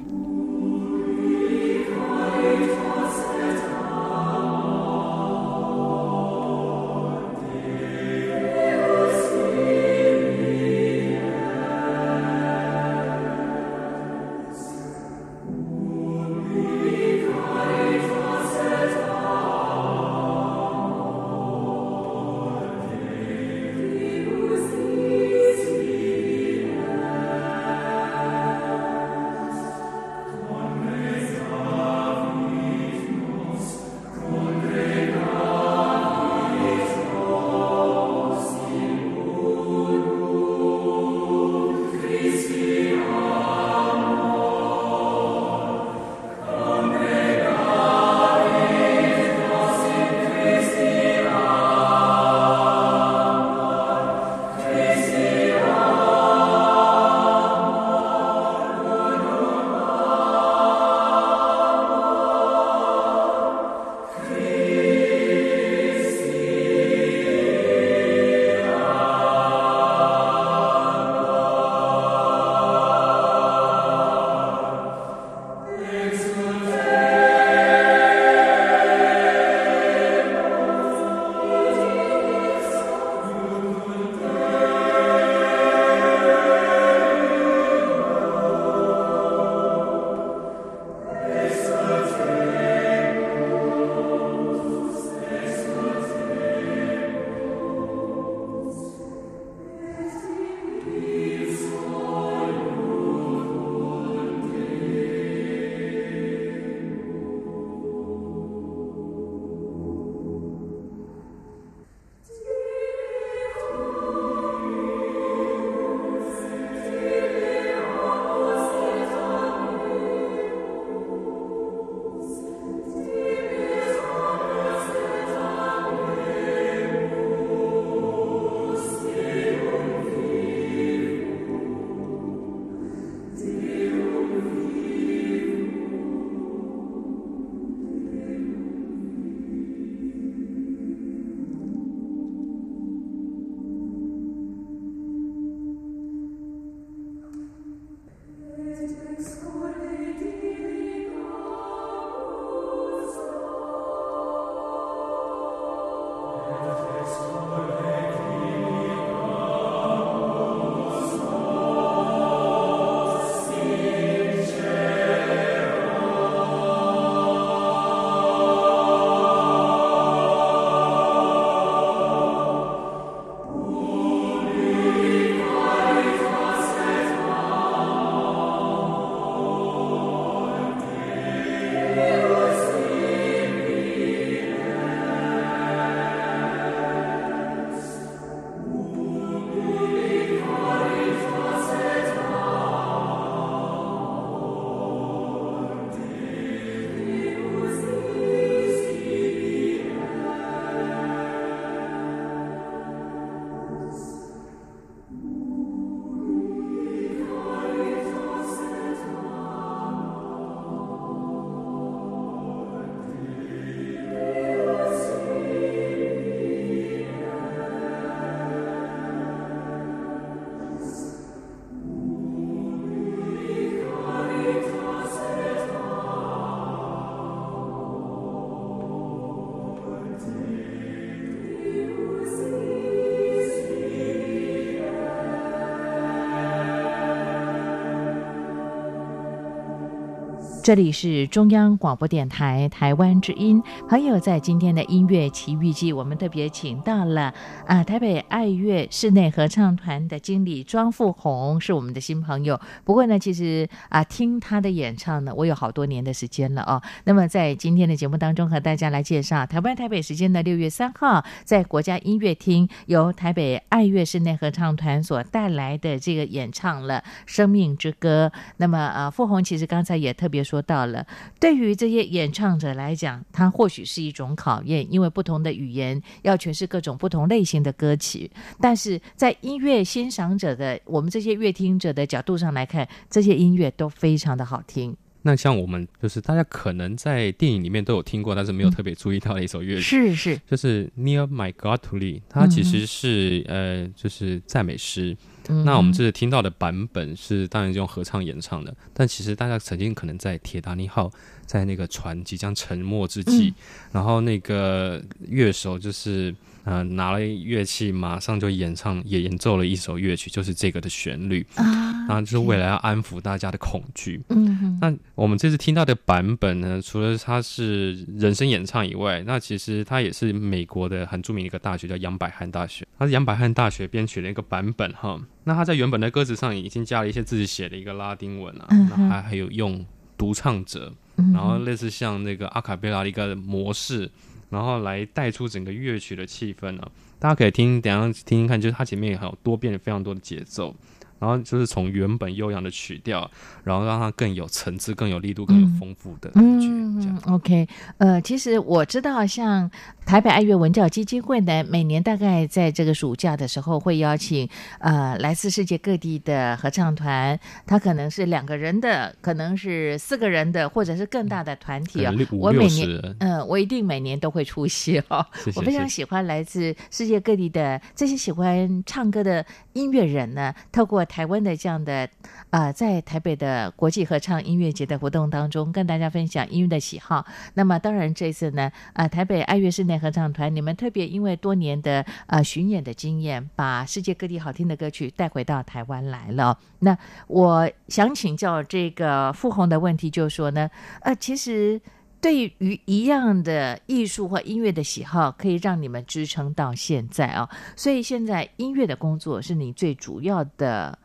Speaker 1: 这里是中央广播电台台湾之音。朋友，在今天的音乐奇遇记，我们特别请到了啊台北爱乐室内合唱团的经理庄富红，是我们的新朋友。不过呢，其实啊听他的演唱呢，我有好多年的时间了哦。那么在今天的节目当中，和大家来介绍台湾台北时间的六月三号，在国家音乐厅由台北爱乐室内合唱团所带来的这个演唱了《生命之歌》。那么啊，富红其实刚才也特别说。说到了，对于这些演唱者来讲，它或许是一种考验，因为不同的语言要诠释各种不同类型的歌曲。但是在音乐欣赏者的我们这些乐听者的角度上来看，这些音乐都非常的好听。
Speaker 5: 那像我们就是大家可能在电影里面都有听过，但是没有特别注意到的一首乐曲，
Speaker 1: 是是，
Speaker 5: 就是 Near My God to Thee，它其实是、嗯、呃，就是赞美诗。那我们这次听到的版本是当然用合唱演唱的，但其实大家曾经可能在铁达尼号在那个船即将沉没之际，嗯、然后那个乐手就是呃拿了乐器，马上就演唱也演奏了一首乐曲，就是这个的旋律。啊，然后就是为了要安抚大家的恐惧。嗯，那我们这次听到的版本呢，除了它是人声演唱以外，那其实它也是美国的很著名的一个大学叫杨百翰大学，它是杨百翰大学编曲的一个版本哈。那他在原本的歌词上已经加了一些自己写的一个拉丁文啊，那还还有用独唱者，然后类似像那个阿卡贝拉的一个模式，然后来带出整个乐曲的气氛啊。大家可以听，等下听听看，就是它前面也还有多变的非常多的节奏。然后就是从原本悠扬的曲调，然后让它更有层次、更有力度、更有丰富的感觉。
Speaker 1: 嗯，嗯，OK，呃，其实我知道，像台北爱乐文教基金会呢，每年大概在这个暑假的时候，会邀请呃来自世界各地的合唱团，他可能是两个人的，可能是四个人的，或者是更大的团体啊。我每年，嗯、呃，我一定每年都会出席哦。谢谢，我非常喜欢来自世界各地的这些喜欢唱歌的音乐人呢，透过台湾的这样的啊、呃，在台北的国际合唱音乐节的活动当中，跟大家分享音乐的喜好。那么，当然这次呢，啊、呃，台北爱乐室内合唱团，你们特别因为多年的啊、呃、巡演的经验，把世界各地好听的歌曲带回到台湾来了。那我想请教这个傅红的问题，就是说呢，呃，其实对于一样的艺术或音乐的喜好，可以让你们支撑到现在啊、哦。所以现在音乐的工作是你最主要的。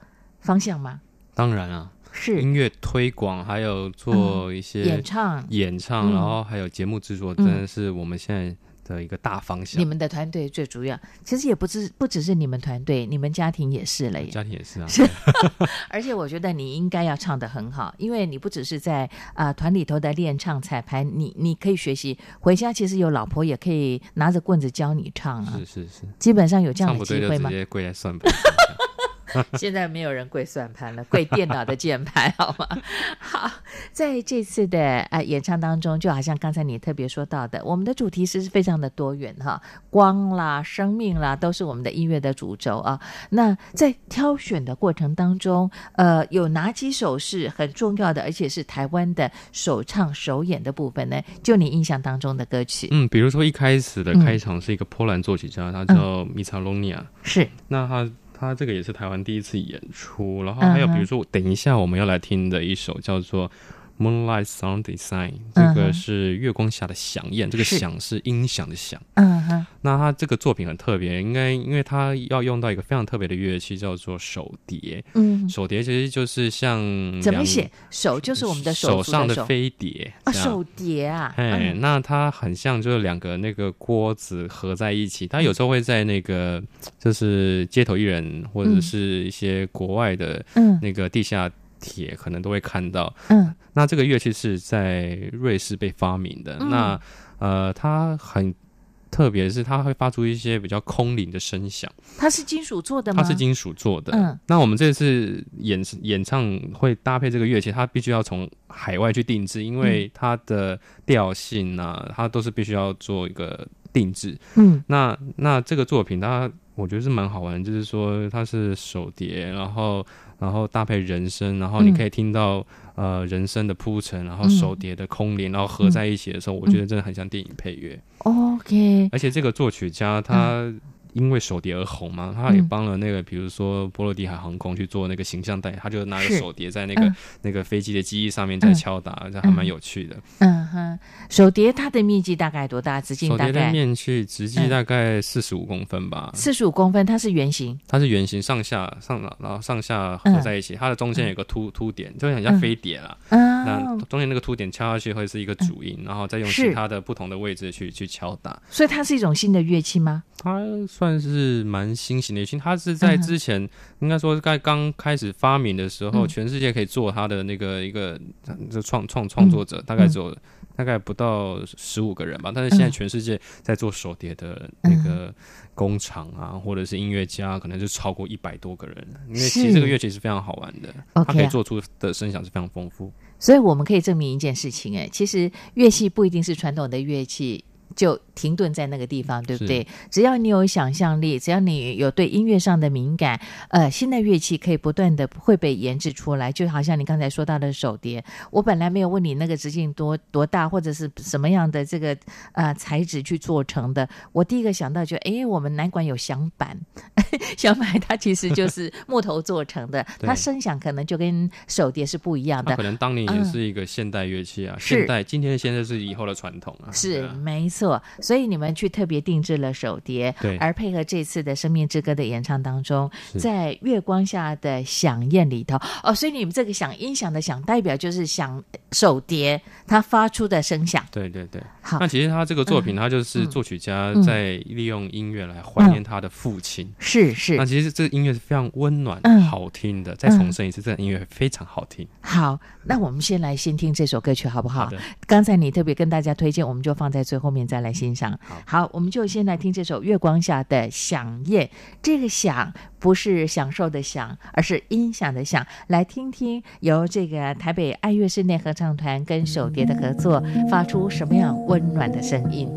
Speaker 1: 方向吗？
Speaker 5: 当然啊，
Speaker 1: 是
Speaker 5: 音乐推广，还有做一些
Speaker 1: 演唱、
Speaker 5: 演唱，然后还有节目制作，真的是我们现在的一个大方向。
Speaker 1: 你们的团队最主要，其实也不只不只是你们团队，你们家庭也是了耶。
Speaker 5: 家庭也是啊，
Speaker 1: 是。而且我觉得你应该要唱的很好，因为你不只是在啊团里头的练唱彩排，你你可以学习回家，其实有老婆也可以拿着棍子教你唱啊。
Speaker 5: 是是是，
Speaker 1: 基本上有这样的机会吗？
Speaker 5: 直接跪在算盘。
Speaker 1: 现在没有人跪算盘了，跪电脑的键盘，好吗？好，在这次的呃演唱当中，就好像刚才你特别说到的，我们的主题是非常的多元哈，光啦、生命啦，都是我们的音乐的主轴啊。那在挑选的过程当中，呃，有哪几首是很重要的，而且是台湾的首唱首演的部分呢？就你印象当中的歌曲，
Speaker 5: 嗯，比如说一开始的开场是一个波兰作曲家，他叫米查隆尼亚，
Speaker 1: 是，
Speaker 5: 那他。他这个也是台湾第一次演出，然后还有比如说，等一下我们要来听的一首叫做《Moonlight Sound Design》，这个是月光下的响宴，这个响是音响的响。嗯哼。那他这个作品很特别，应该因为他要用到一个非常特别的乐器，叫做手碟。嗯。手碟其实就是像
Speaker 1: 怎么写？手就是我们的手，
Speaker 5: 手上的飞碟
Speaker 1: 啊，手碟啊。
Speaker 5: 哎，那它很像就是两个那个锅子合在一起，它有时候会在那个就是街头艺人或者是一些国外的那个地下。铁可能都会看到，嗯，那这个乐器是在瑞士被发明的，那呃，它很特别，是它会发出一些比较空灵的声响。
Speaker 1: 它是金属做的吗？
Speaker 5: 它是金属做的。嗯，那我们这次演演唱会搭配这个乐器，它必须要从海外去定制，因为它的调性啊，它都是必须要做一个定制。嗯，那那这个作品它我觉得是蛮好玩，就是说它是手碟，然后。然后搭配人声，然后你可以听到、嗯、呃人声的铺陈，然后手碟的空灵，嗯、然后合在一起的时候，嗯、我觉得真的很像电影配乐。
Speaker 1: OK，
Speaker 5: 而且这个作曲家他因为手碟而红嘛，他也帮了那个，比如说波罗的海航空去做那个形象代言，他就拿着手碟在那个、嗯、那个飞机的机翼上面在敲打，这、嗯、还蛮有趣的。
Speaker 1: 嗯哼，手碟它的面积大概多大？直径大概？
Speaker 5: 手碟的面积直径大概四十五公分吧。
Speaker 1: 四十五公分，它是圆形。
Speaker 5: 它是圆形，上下上然后上下合在一起，嗯、它的中间有个凸凸点，就很像飞碟啦。嗯，那中间那个凸点敲下去会是一个主音，嗯、然后再用其他的不同的位置去去敲打。
Speaker 1: 所以它是一种新的乐器吗？
Speaker 5: 它算是蛮新型的乐器，它是在之前、嗯、应该说在刚开始发明的时候，嗯、全世界可以做它的那个一个这创创创作者，大概只有、嗯、大概不到十五个人吧。但是现在全世界在做手碟的那个工厂啊，嗯、或者是音乐家，可能就超过一百多个人。因为其实这个乐器是非常好玩的，它可以做出的声响是非常丰富。
Speaker 1: 所以我们可以证明一件事情，哎，其实乐器不一定是传统的乐器。就停顿在那个地方，对不对？只要你有想象力，只要你有对音乐上的敏感，呃，新的乐器可以不断的会被研制出来。就好像你刚才说到的手碟，我本来没有问你那个直径多多大，或者是什么样的这个呃材质去做成的。我第一个想到就，哎，我们南管有响板，响板它其实就是 木头做成的，它声响可能就跟手碟是不一样的。
Speaker 5: 可能当年也是一个现代乐器啊，嗯、现代今天现在是以后的传统啊，
Speaker 1: 是没错。错，所以你们去特别定制了手碟，
Speaker 5: 对，
Speaker 1: 而配合这次的《生命之歌》的演唱当中，在月光下的响宴里头，哦，所以你们这个响音响的响，代表就是响手碟它发出的声响。
Speaker 5: 对对对，
Speaker 1: 好。
Speaker 5: 那其实他这个作品，他就是作曲家在利用音乐来怀念他的父亲。
Speaker 1: 是是。
Speaker 5: 那其实这个音乐是非常温暖、嗯、好听的。再重申一次，这个音乐非常好听。
Speaker 1: 好，那我们先来先听这首歌曲好不好？刚才你特别跟大家推荐，我们就放在最后面。再来欣赏。好，我们就先来听这首《月光下的响夜》。这个“响”不是享受的“享”，而是音响的“响”。来听听由这个台北爱乐室内合唱团跟手碟的合作，发出什么样温暖的声音。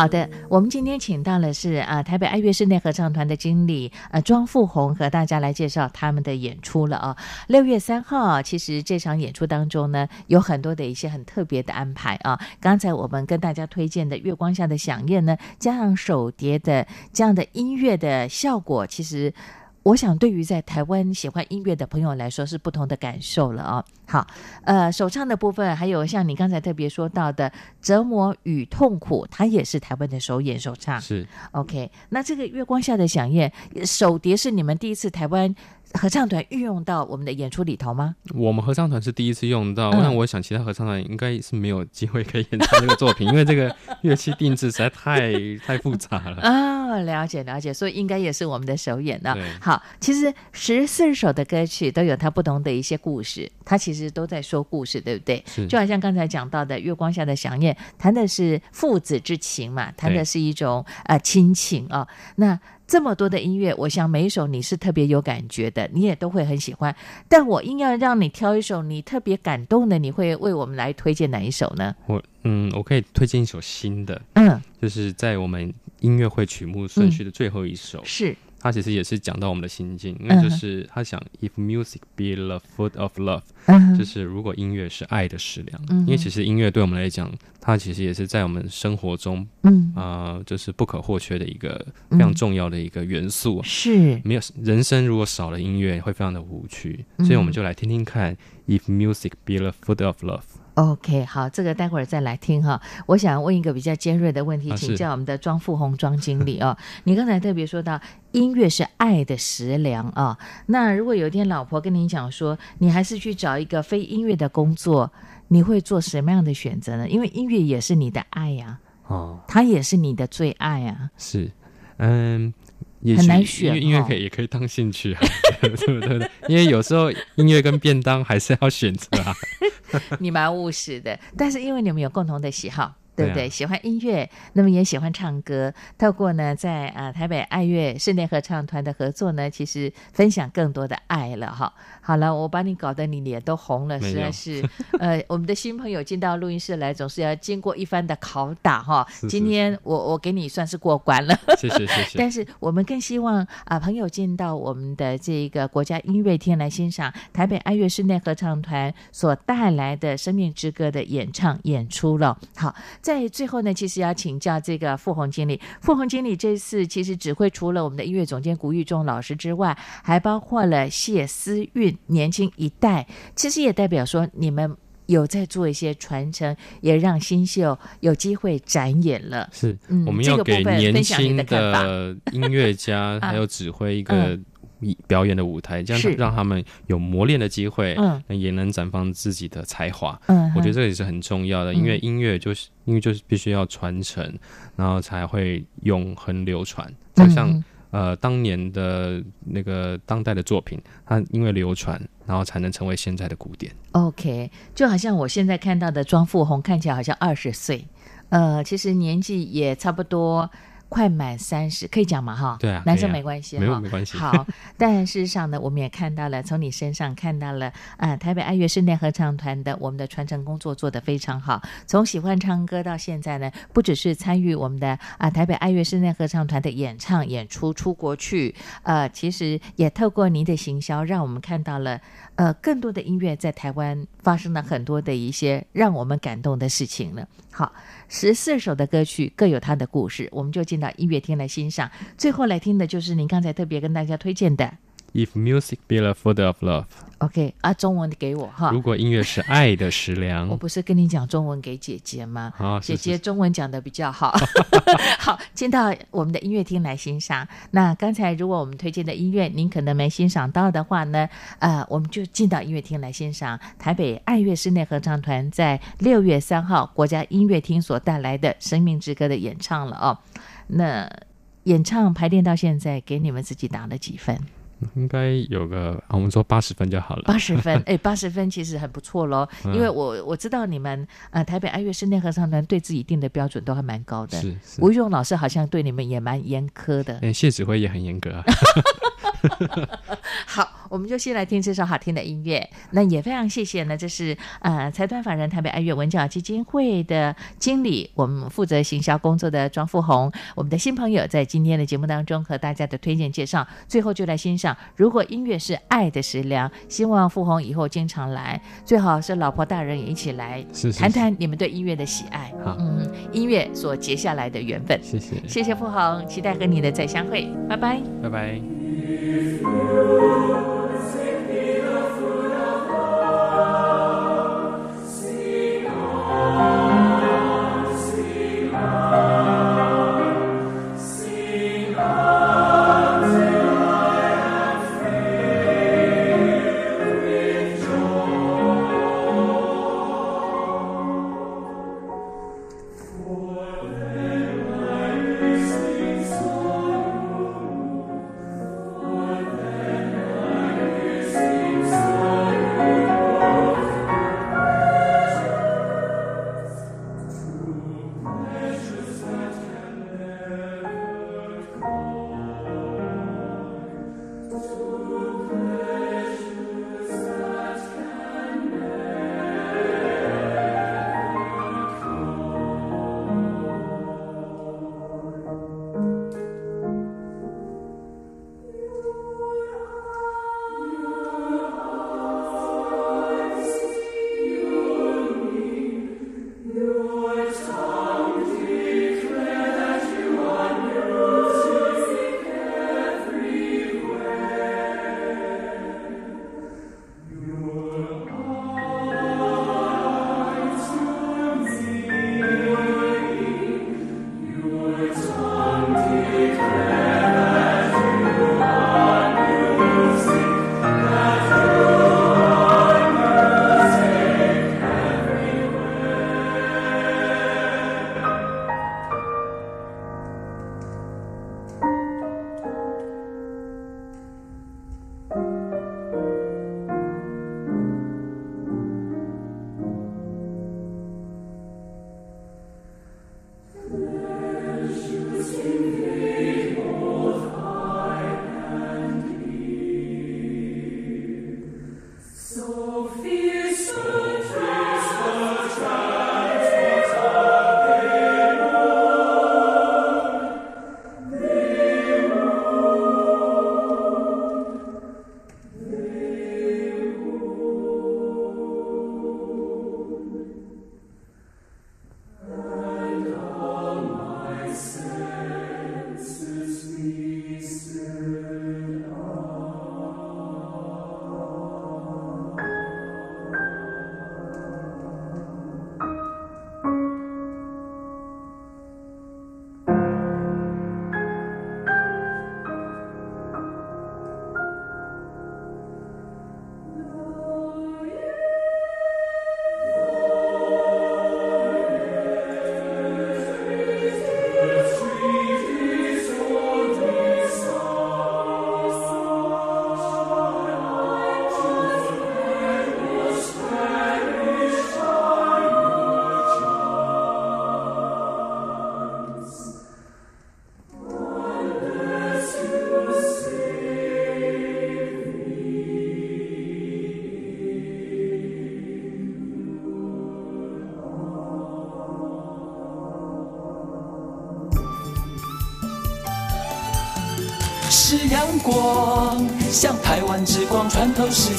Speaker 1: 好的，我们今天请到的是啊台北爱乐室内合唱团的经理呃庄富红，和大家来介绍他们的演出了啊。六月三号，其实这场演出当中呢，有很多的一些很特别的安排啊。刚才我们跟大家推荐的《月光下的响宴》呢，加上手碟的这样的音乐的效果，其实。我想，对于在台湾喜欢音乐的朋友来说，是不同的感受了啊。好，呃，首唱的部分，还有像你刚才特别说到的《折磨与痛苦》，它也是台湾的首演首唱。
Speaker 5: 是
Speaker 1: OK。那这个《月光下的响宴》首碟是你们第一次台湾合唱团运用到我们的演出里头吗？
Speaker 5: 我们合唱团是第一次用到，那、嗯、我想其他合唱团应该是没有机会可以演唱这个作品，因为这个乐器定制实在太 太复杂了
Speaker 1: 啊、哦。了解了解，所以应该也是我们的首演了。好，其实十四首的歌曲都有它不同的一些故事，它其实都在说故事，对不
Speaker 5: 对？
Speaker 1: 就好像刚才讲到的《月光下的想念》，谈的是父子之情嘛，谈的是一种呃亲情啊、哦。那这么多的音乐，我想每一首你是特别有感觉的，你也都会很喜欢。但我硬要让你挑一首你特别感动的，你会为我们来推荐哪一首呢？
Speaker 5: 我嗯，我可以推荐一首新的，
Speaker 1: 嗯，
Speaker 5: 就是在我们音乐会曲目顺序的最后一首，
Speaker 1: 嗯、是。
Speaker 5: 他其实也是讲到我们的心境，因为就是他想，If music be the food of love，、
Speaker 1: 嗯、
Speaker 5: 就是如果音乐是爱的食粮、
Speaker 1: 嗯，
Speaker 5: 因为其实音乐对我们来讲，它其实也是在我们生活中，
Speaker 1: 嗯。
Speaker 5: 啊、呃，就是不可或缺的一个非常重要的一个元素。
Speaker 1: 是，
Speaker 5: 没有人生如果少了音乐，会非常的无趣，所以我们就来听听看，If music be the food of love。
Speaker 1: OK，好，这个待会儿再来听哈。我想问一个比较尖锐的问题，请教我们的庄富红庄经理哦。你刚才特别说到音乐是爱的食粮啊，那如果有一天老婆跟你讲说，你还是去找一个非音乐的工作，你会做什么样的选择呢？因为音乐也是你的爱呀，哦，它也是你的最爱啊。
Speaker 5: 是，嗯。
Speaker 1: 很难选，
Speaker 5: 音乐可以也可以当兴趣啊，对不对？因为有时候音乐跟便当还是要选择啊。
Speaker 1: 你蛮务实的，但是因为你们有共同的喜好。对不对？喜欢音乐，那么也喜欢唱歌。透过呢，在啊台北爱乐室内合唱团的合作呢，其实分享更多的爱了哈。好了，我把你搞得你脸都红了，实在是。呃，我们的新朋友进到录音室来，总是要经过一番的拷打哈。今天我我给你算是过关了，
Speaker 5: 谢谢谢谢。
Speaker 1: 但是我们更希望啊，朋友进到我们的这个国家音乐厅来欣赏台北爱乐室内合唱团所带来的生命之歌的演唱演出了。好。在最后呢，其实要请教这个傅红经理。傅红经理这次其实指挥除了我们的音乐总监谷玉忠老师之外，还包括了谢思韵年轻一代。其实也代表说你们有在做一些传承，也让新秀有机会展演了。
Speaker 5: 是，
Speaker 1: 嗯，
Speaker 5: 我们要给年轻
Speaker 1: 的
Speaker 5: 音乐家还有指挥一个。表演的舞台，这样让他们有磨练的机会，
Speaker 1: 嗯，
Speaker 5: 也能绽放自己的才华。
Speaker 1: 嗯，
Speaker 5: 我觉得这也是很重要的，因为音乐就是，因为就是必须要传承，然后才会永恒流传。就像呃当年的那个当代的作品，它因为流传，然后才能成为现在的古典。
Speaker 1: OK，就好像我现在看到的庄富红，看起来好像二十岁，呃，其实年纪也差不多。快满三十，可以讲嘛？哈，
Speaker 5: 对啊，
Speaker 1: 男生没关系，
Speaker 5: 没有没关系。
Speaker 1: 好，但事实上呢，我们也看到了，从你身上看到了啊，台北爱乐室内合唱团的我们的传承工作做得非常好。从喜欢唱歌到现在呢，不只是参与我们的啊台北爱乐室内合唱团的演唱演出出国去，呃，其实也透过您的行销，让我们看到了呃更多的音乐在台湾发生了很多的一些让我们感动的事情了。好。十四首的歌曲各有它的故事，我们就进到音乐厅来欣赏。最后来听的就是您刚才特别跟大家推荐的。
Speaker 5: If music be the food of love，OK
Speaker 1: 啊，中文给我哈。
Speaker 5: 如果音乐是爱的食粮，
Speaker 1: 我不是跟你讲中文给姐姐吗？
Speaker 5: 啊，
Speaker 1: 姐姐中文讲的比较好。好，进到我们的音乐厅来欣赏。那刚才如果我们推荐的音乐您可能没欣赏到的话呢，呃，我们就进到音乐厅来欣赏台北爱乐室内合唱团在六月三号国家音乐厅所带来的《生命之歌》的演唱了哦。那。演唱排练到现在，给你们自己打了几分？
Speaker 5: 应该有个，我们说八十分就好了。
Speaker 1: 八十分，哎，八十分其实很不错喽。
Speaker 5: 嗯、
Speaker 1: 因为我我知道你们呃台北爱乐室内合唱团对自己定的标准都还蛮高的。
Speaker 5: 是，是
Speaker 1: 吴玉荣老师好像对你们也蛮严苛的。
Speaker 5: 哎，谢指挥也很严格啊。
Speaker 1: 好，我们就先来听这首好听的音乐。那也非常谢谢呢，这是呃财团法人台北爱乐文教基金会的经理，我们负责行销工作的庄富红，我们的新朋友，在今天的节目当中和大家的推荐介绍，最后就来欣赏。如果音乐是爱的食粮，希望富红以后经常来，最好是老婆大人也一起来谈谈你们对音乐的喜爱。
Speaker 5: 好，
Speaker 1: 嗯，音乐所结下来的缘分。
Speaker 5: 谢谢，
Speaker 1: 谢谢富红，期待和你的再相会，拜拜，
Speaker 5: 拜拜。
Speaker 6: 是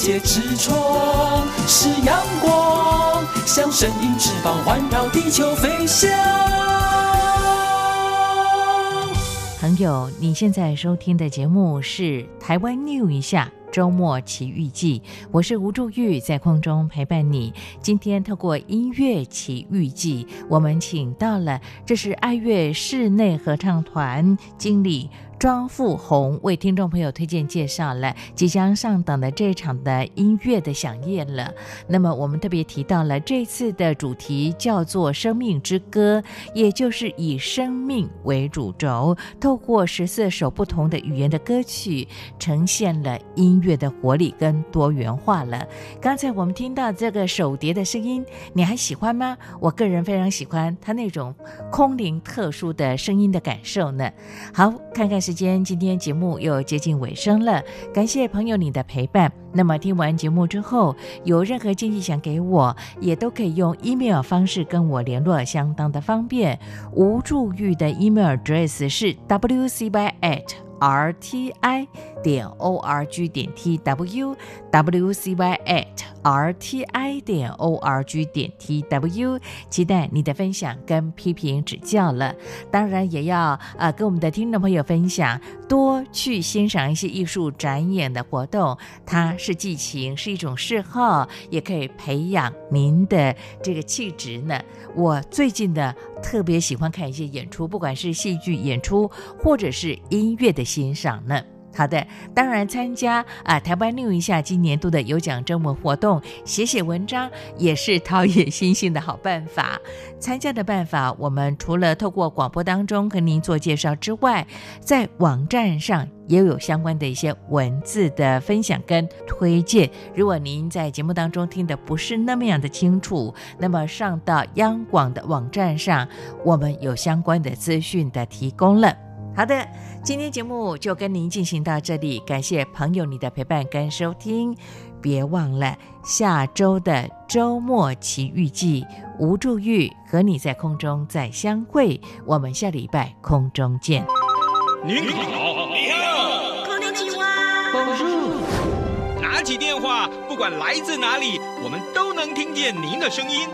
Speaker 6: 界之窗；是阳光，像神鹰翅膀环绕地球飞翔。
Speaker 1: 朋友，你现在收听的节目是《台湾 New 一下周末奇遇记》，我是吴祝玉，在空中陪伴你。今天透过音乐奇遇记，我们请到了这是爱乐室内合唱团经理。庄富红为听众朋友推荐介绍了即将上档的这场的音乐的响宴了。那么我们特别提到了这次的主题叫做《生命之歌》，也就是以生命为主轴，透过十四首不同的语言的歌曲，呈现了音乐的活力跟多元化了。刚才我们听到这个手碟的声音，你还喜欢吗？我个人非常喜欢它那种空灵特殊的声音的感受呢。好，看看是时间，今天节目又接近尾声了。感谢朋友你的陪伴。那么听完节目之后，有任何建议想给我，也都可以用 email 方式跟我联络，相当的方便。吴助玉的 email address 是 wcy at rti 点 org 点 tw wcy at rti 点 org 点 tw，期待你的分享跟批评指教了。当然也要啊、跟我们的听众朋友分享，多去欣赏一些艺术展演的活动。它是激情，是一种嗜好，也可以培养您的这个气质呢。我最近的特别喜欢看一些演出，不管是戏剧演出或者是音乐的欣赏呢。好的，当然参加啊，台湾 New 一下今年度的有奖征文活动，写写文章也是陶冶心性的好办法。参加的办法，我们除了透过广播当中和您做介绍之外，在网站上也有相关的一些文字的分享跟推荐。如果您在节目当中听的不是那么样的清楚，那么上到央广的网站上，我们有相关的资讯的提供了。好的，今天节目就跟您进行到这里，感谢朋友你的陪伴跟收听，别忘了下周的周末奇遇记，吴祝玉和你在空中再相会，我们下礼拜空中见。
Speaker 7: 您好，你好，こんにちは，Bonjour。拿起电话，不管来自哪里，我们都能听见您的声音。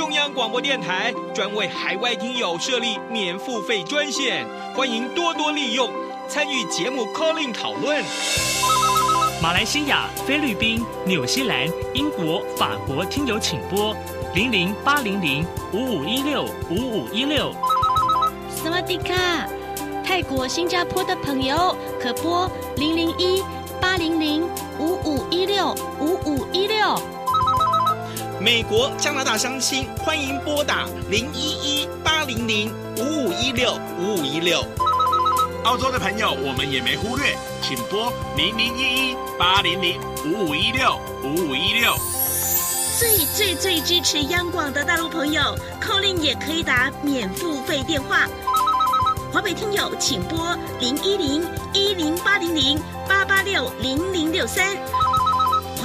Speaker 7: 中央广播电台专为海外听友设立免付费专线，欢迎多多利用，参与节目 calling 讨论。
Speaker 8: 马来西亚、菲律宾、纽西兰、英国、法国听友请拨零零八零零五五一六五五一六。
Speaker 9: 斯瓦迪卡，泰国、新加坡的朋友可拨零零一八零零五五一六五五一六。
Speaker 7: 美国、加拿大相亲欢迎拨打零一一八零零五五一六五五一六。澳洲的朋友，我们也没忽略，请拨零零一一八零零五五一六五五一六。
Speaker 9: 最最最支持央广的大陆朋友，call in 也可以打免付费电话。华北听友请拨零一零一零八零零八八六零零六三。